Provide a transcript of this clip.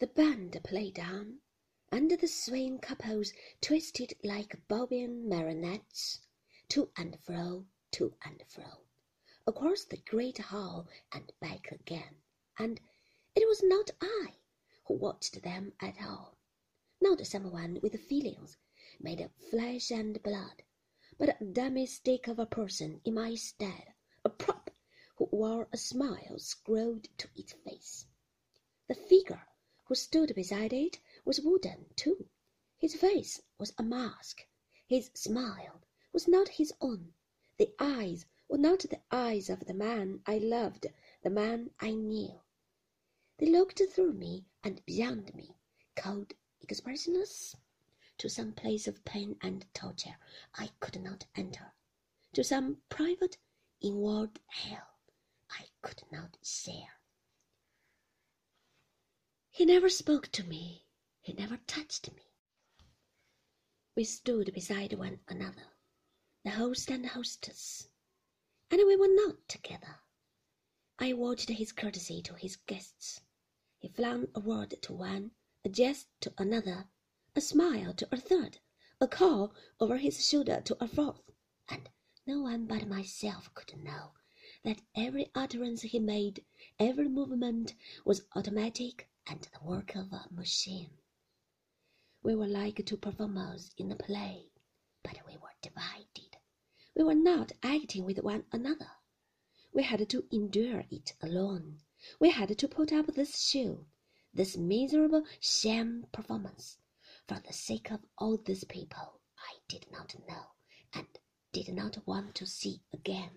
The band played on, and the swaying couples twisted like bobbing marionettes, to and fro, to and fro, across the great hall and back again, and it was not I who watched them at all, not someone with feelings made of flesh and blood, but a dummy stick of a person in my stead, a prop who wore a smile screwed to its face. The figure who stood beside it was wooden, too. His face was a mask. His smile was not his own. The eyes were not the eyes of the man I loved, the man I knew. They looked through me and beyond me, cold, expressionless, to some place of pain and torture I could not enter, to some private, inward hell I could not share. He never spoke to me. He never touched me. We stood beside one another, the host and hostess, and we were not together. I watched his courtesy to his guests. He flung a word to one, a jest to another, a smile to a third, a call over his shoulder to a fourth, and no one but myself could know that every utterance he made, every movement was automatic and the work of a machine. We were like two performers in a play, but we were divided. We were not acting with one another. We had to endure it alone. We had to put up this show, this miserable sham performance, for the sake of all these people I did not know and did not want to see again.